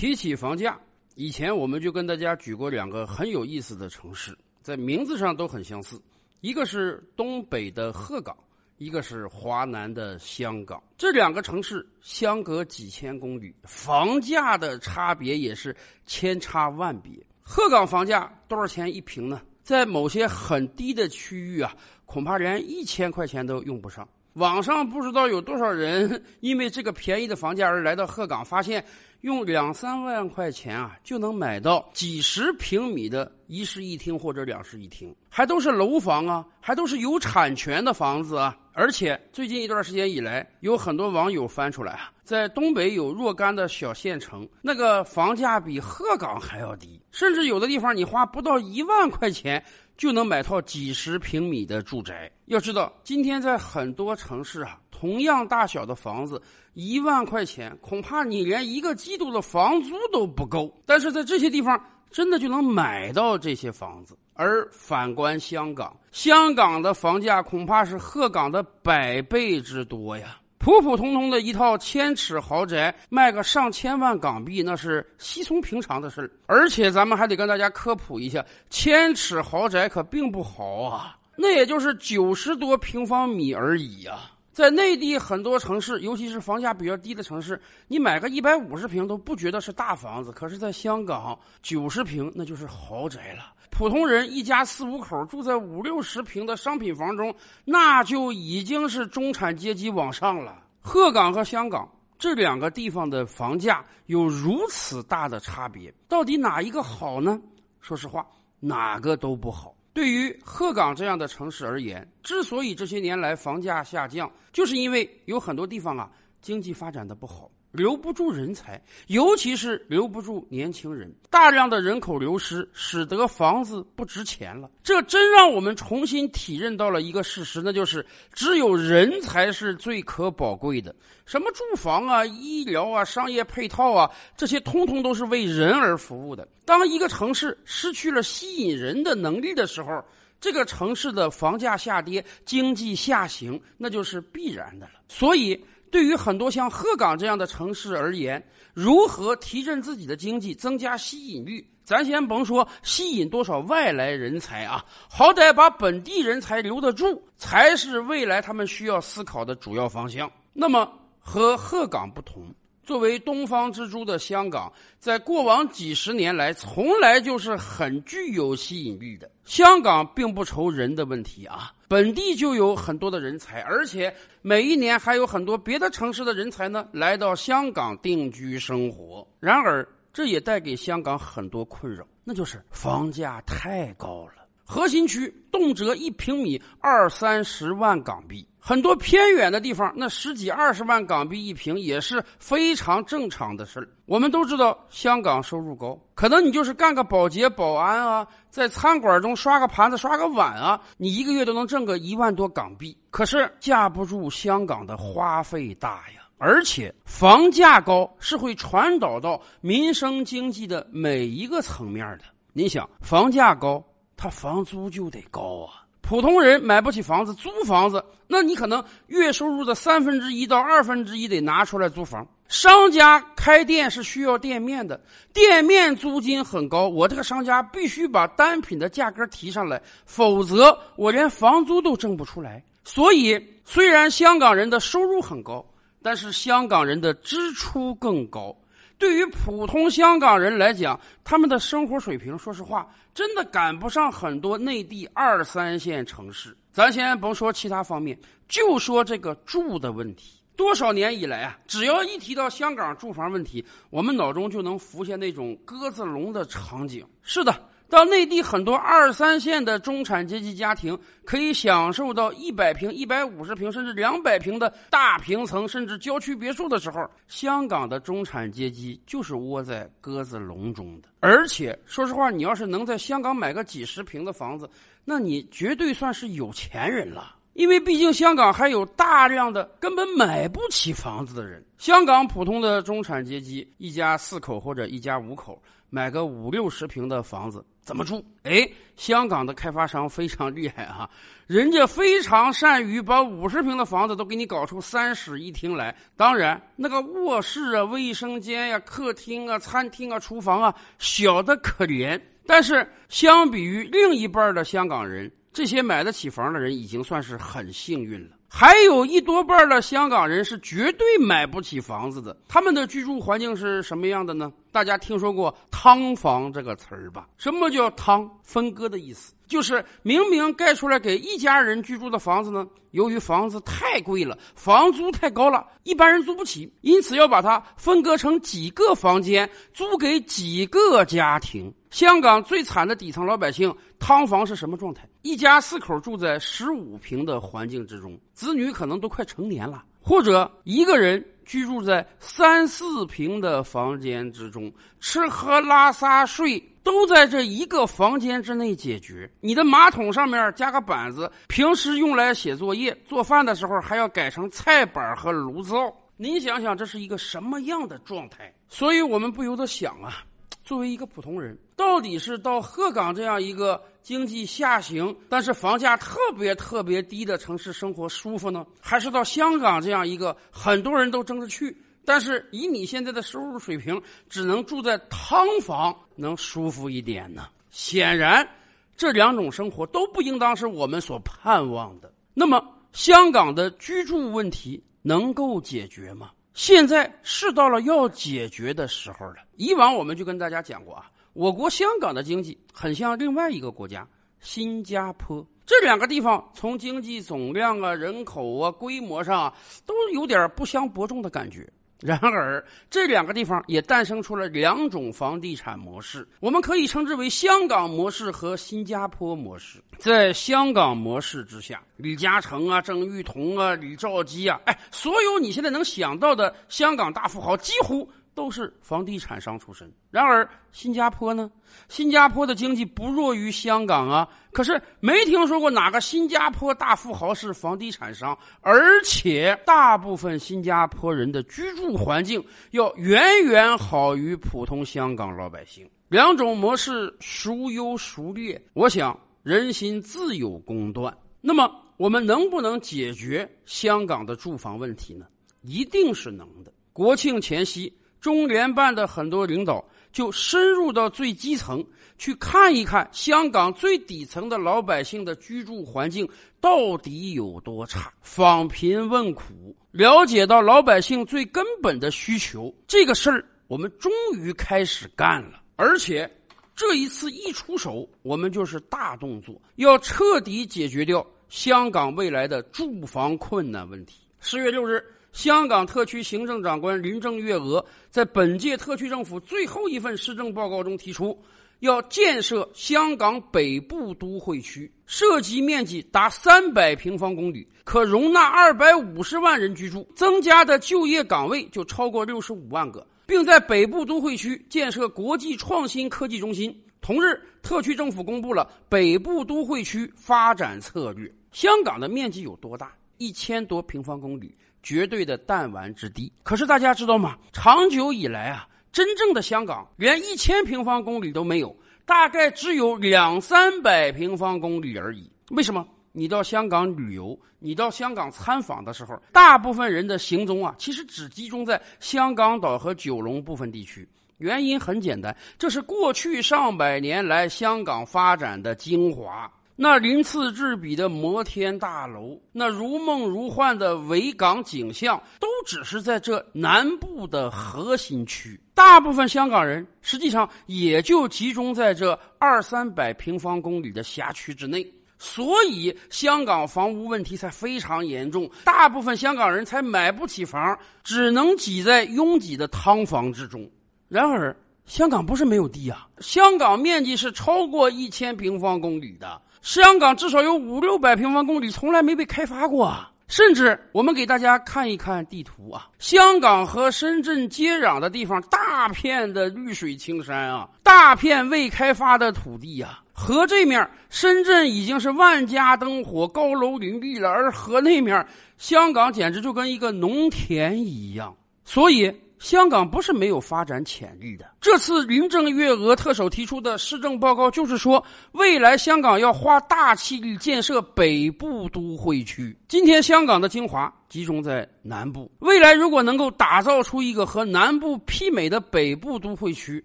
提起房价，以前我们就跟大家举过两个很有意思的城市，在名字上都很相似，一个是东北的鹤岗，一个是华南的香港。这两个城市相隔几千公里，房价的差别也是千差万别。鹤岗房价多少钱一平呢？在某些很低的区域啊，恐怕连一千块钱都用不上。网上不知道有多少人 因为这个便宜的房价而来到鹤岗，发现用两三万块钱啊就能买到几十平米的一室一厅或者两室一厅，还都是楼房啊，还都是有产权的房子啊。而且最近一段时间以来，有很多网友翻出来啊，在东北有若干的小县城，那个房价比鹤岗还要低，甚至有的地方你花不到一万块钱。就能买套几十平米的住宅。要知道，今天在很多城市啊，同样大小的房子，一万块钱恐怕你连一个季度的房租都不够。但是在这些地方，真的就能买到这些房子。而反观香港，香港的房价恐怕是鹤岗的百倍之多呀。普普通通的一套千尺豪宅，卖个上千万港币，那是稀松平常的事而且咱们还得跟大家科普一下，千尺豪宅可并不豪啊，那也就是九十多平方米而已啊。在内地很多城市，尤其是房价比较低的城市，你买个一百五十平都不觉得是大房子。可是，在香港，九十平那就是豪宅了。普通人一家四五口住在五六十平的商品房中，那就已经是中产阶级往上了。鹤岗和香港这两个地方的房价有如此大的差别，到底哪一个好呢？说实话，哪个都不好。对于鹤岗这样的城市而言，之所以这些年来房价下降，就是因为有很多地方啊经济发展的不好。留不住人才，尤其是留不住年轻人。大量的人口流失，使得房子不值钱了。这真让我们重新体认到了一个事实，那就是只有人才是最可宝贵的。什么住房啊、医疗啊、商业配套啊，这些通通都是为人而服务的。当一个城市失去了吸引人的能力的时候，这个城市的房价下跌、经济下行，那就是必然的了。所以。对于很多像鹤岗这样的城市而言，如何提振自己的经济、增加吸引力？咱先甭说吸引多少外来人才啊，好歹把本地人才留得住，才是未来他们需要思考的主要方向。那么和鹤岗不同。作为东方之珠的香港，在过往几十年来，从来就是很具有吸引力的。香港并不愁人的问题啊，本地就有很多的人才，而且每一年还有很多别的城市的人才呢来到香港定居生活。然而，这也带给香港很多困扰，那就是房价太高了。核心区动辄一平米二三十万港币。很多偏远的地方，那十几二十万港币一平也是非常正常的事。我们都知道，香港收入高，可能你就是干个保洁、保安啊，在餐馆中刷个盘子、刷个碗啊，你一个月都能挣个一万多港币。可是架不住香港的花费大呀，而且房价高是会传导到民生经济的每一个层面的。你想，房价高，它房租就得高啊。普通人买不起房子，租房子，那你可能月收入的三分之一到二分之一得拿出来租房。商家开店是需要店面的，店面租金很高，我这个商家必须把单品的价格提上来，否则我连房租都挣不出来。所以，虽然香港人的收入很高，但是香港人的支出更高。对于普通香港人来讲，他们的生活水平，说实话，真的赶不上很多内地二三线城市。咱先甭说其他方面，就说这个住的问题。多少年以来啊，只要一提到香港住房问题，我们脑中就能浮现那种鸽子笼的场景。是的。到内地很多二三线的中产阶级家庭可以享受到一百平、一百五十平甚至两百平的大平层，甚至郊区别墅的时候，香港的中产阶级就是窝在鸽子笼中的。而且，说实话，你要是能在香港买个几十平的房子，那你绝对算是有钱人了。因为毕竟香港还有大量的根本买不起房子的人。香港普通的中产阶级，一家四口或者一家五口，买个五六十平的房子怎么住？哎，香港的开发商非常厉害啊，人家非常善于把五十平的房子都给你搞出三室一厅来。当然，那个卧室啊、卫生间呀、客厅啊、餐厅啊、厨房啊，小的可怜。但是，相比于另一半的香港人，这些买得起房的人已经算是很幸运了。还有一多半的香港人是绝对买不起房子的，他们的居住环境是什么样的呢？大家听说过“汤房”这个词儿吧？什么叫“汤”？分割的意思，就是明明盖出来给一家人居住的房子呢，由于房子太贵了，房租太高了，一般人租不起，因此要把它分割成几个房间，租给几个家庭。香港最惨的底层老百姓，汤房是什么状态？一家四口住在十五平的环境之中，子女可能都快成年了，或者一个人居住在三四平的房间之中，吃喝拉撒睡都在这一个房间之内解决。你的马桶上面加个板子，平时用来写作业、做饭的时候还要改成菜板和炉灶。您想想，这是一个什么样的状态？所以我们不由得想啊。作为一个普通人，到底是到鹤岗这样一个经济下行，但是房价特别特别低的城市生活舒服呢，还是到香港这样一个很多人都争着去，但是以你现在的收入水平，只能住在汤房能舒服一点呢？显然，这两种生活都不应当是我们所盼望的。那么，香港的居住问题能够解决吗？现在是到了要解决的时候了。以往我们就跟大家讲过啊，我国香港的经济很像另外一个国家新加坡，这两个地方从经济总量啊、人口啊、规模上，都有点不相伯仲的感觉。然而，这两个地方也诞生出了两种房地产模式，我们可以称之为香港模式和新加坡模式。在香港模式之下，李嘉诚啊、郑裕彤啊、李兆基啊，哎，所有你现在能想到的香港大富豪，几乎。都是房地产商出身。然而，新加坡呢？新加坡的经济不弱于香港啊，可是没听说过哪个新加坡大富豪是房地产商，而且大部分新加坡人的居住环境要远远好于普通香港老百姓。两种模式孰优孰劣？我想人心自有公断。那么，我们能不能解决香港的住房问题呢？一定是能的。国庆前夕。中联办的很多领导就深入到最基层去看一看香港最底层的老百姓的居住环境到底有多差，访贫问苦，了解到老百姓最根本的需求。这个事儿我们终于开始干了，而且这一次一出手，我们就是大动作，要彻底解决掉香港未来的住房困难问题。十月六日。香港特区行政长官林郑月娥在本届特区政府最后一份施政报告中提出，要建设香港北部都会区，涉及面积达三百平方公里，可容纳二百五十万人居住，增加的就业岗位就超过六十五万个，并在北部都会区建设国际创新科技中心。同日，特区政府公布了北部都会区发展策略。香港的面积有多大？一千多平方公里。绝对的弹丸之地。可是大家知道吗？长久以来啊，真正的香港连一千平方公里都没有，大概只有两三百平方公里而已。为什么？你到香港旅游，你到香港参访的时候，大部分人的行踪啊，其实只集中在香港岛和九龙部分地区。原因很简单，这是过去上百年来香港发展的精华。那鳞次栉比的摩天大楼，那如梦如幻的维港景象，都只是在这南部的核心区。大部分香港人实际上也就集中在这二三百平方公里的辖区之内，所以香港房屋问题才非常严重。大部分香港人才买不起房，只能挤在拥挤的汤房之中。然而，香港不是没有地啊，香港面积是超过一千平方公里的。香港至少有五六百平方公里，从来没被开发过啊！甚至我们给大家看一看地图啊，香港和深圳接壤的地方，大片的绿水青山啊，大片未开发的土地呀。河这面，深圳已经是万家灯火、高楼林立了，而河那面，香港简直就跟一个农田一样。所以。香港不是没有发展潜力的。这次林郑月娥特首提出的施政报告，就是说未来香港要花大气力建设北部都会区。今天香港的精华集中在南部，未来如果能够打造出一个和南部媲美的北部都会区，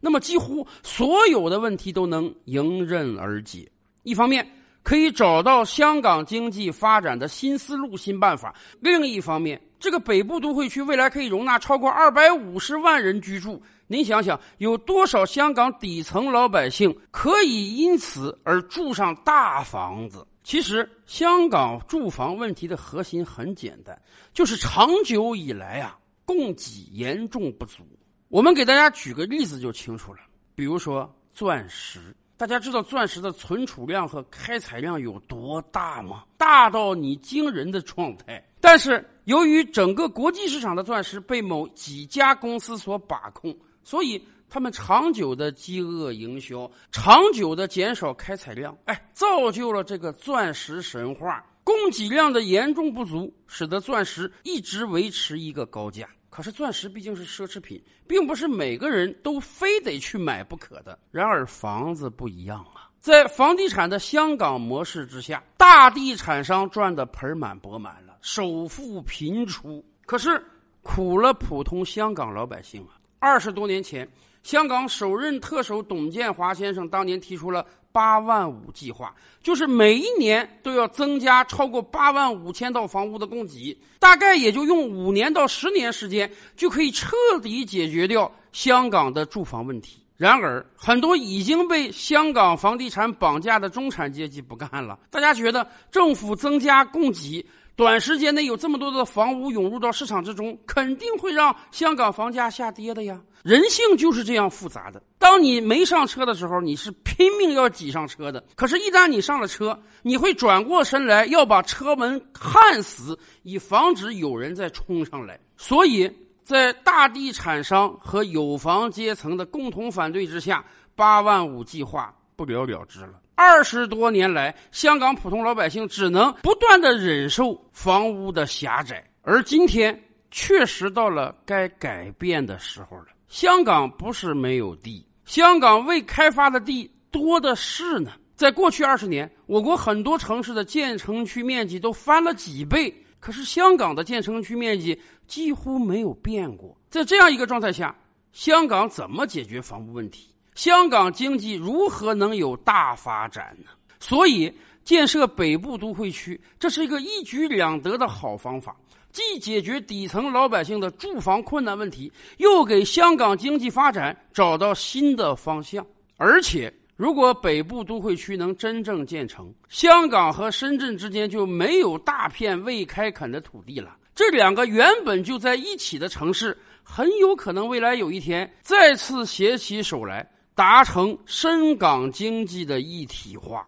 那么几乎所有的问题都能迎刃而解。一方面，可以找到香港经济发展的新思路、新办法；另一方面，这个北部都会区未来可以容纳超过二百五十万人居住，您想想，有多少香港底层老百姓可以因此而住上大房子？其实，香港住房问题的核心很简单，就是长久以来啊，供给严重不足。我们给大家举个例子就清楚了，比如说钻石，大家知道钻石的存储量和开采量有多大吗？大到你惊人的状态。但是，由于整个国际市场的钻石被某几家公司所把控，所以他们长久的饥饿营销，长久的减少开采量，哎，造就了这个钻石神话。供给量的严重不足，使得钻石一直维持一个高价。可是，钻石毕竟是奢侈品，并不是每个人都非得去买不可的。然而，房子不一样啊。在房地产的香港模式之下，大地产商赚得盆满钵满了，首富频出。可是苦了普通香港老百姓啊！二十多年前，香港首任特首董建华先生当年提出了“八万五”计划，就是每一年都要增加超过八万五千套房屋的供给，大概也就用五年到十年时间，就可以彻底解决掉香港的住房问题。然而，很多已经被香港房地产绑架的中产阶级不干了。大家觉得政府增加供给，短时间内有这么多的房屋涌入到市场之中，肯定会让香港房价下跌的呀。人性就是这样复杂的。当你没上车的时候，你是拼命要挤上车的；可是，一旦你上了车，你会转过身来要把车门焊死，以防止有人再冲上来。所以。在大地产商和有房阶层的共同反对之下，八万五计划不了了之了。二十多年来，香港普通老百姓只能不断的忍受房屋的狭窄，而今天确实到了该改变的时候了。香港不是没有地，香港未开发的地多的是呢。在过去二十年，我国很多城市的建成区面积都翻了几倍。可是香港的建成区面积几乎没有变过，在这样一个状态下，香港怎么解决房屋问题？香港经济如何能有大发展呢？所以，建设北部都会区，这是一个一举两得的好方法，既解决底层老百姓的住房困难问题，又给香港经济发展找到新的方向，而且。如果北部都会区能真正建成，香港和深圳之间就没有大片未开垦的土地了。这两个原本就在一起的城市，很有可能未来有一天再次携起手来，达成深港经济的一体化。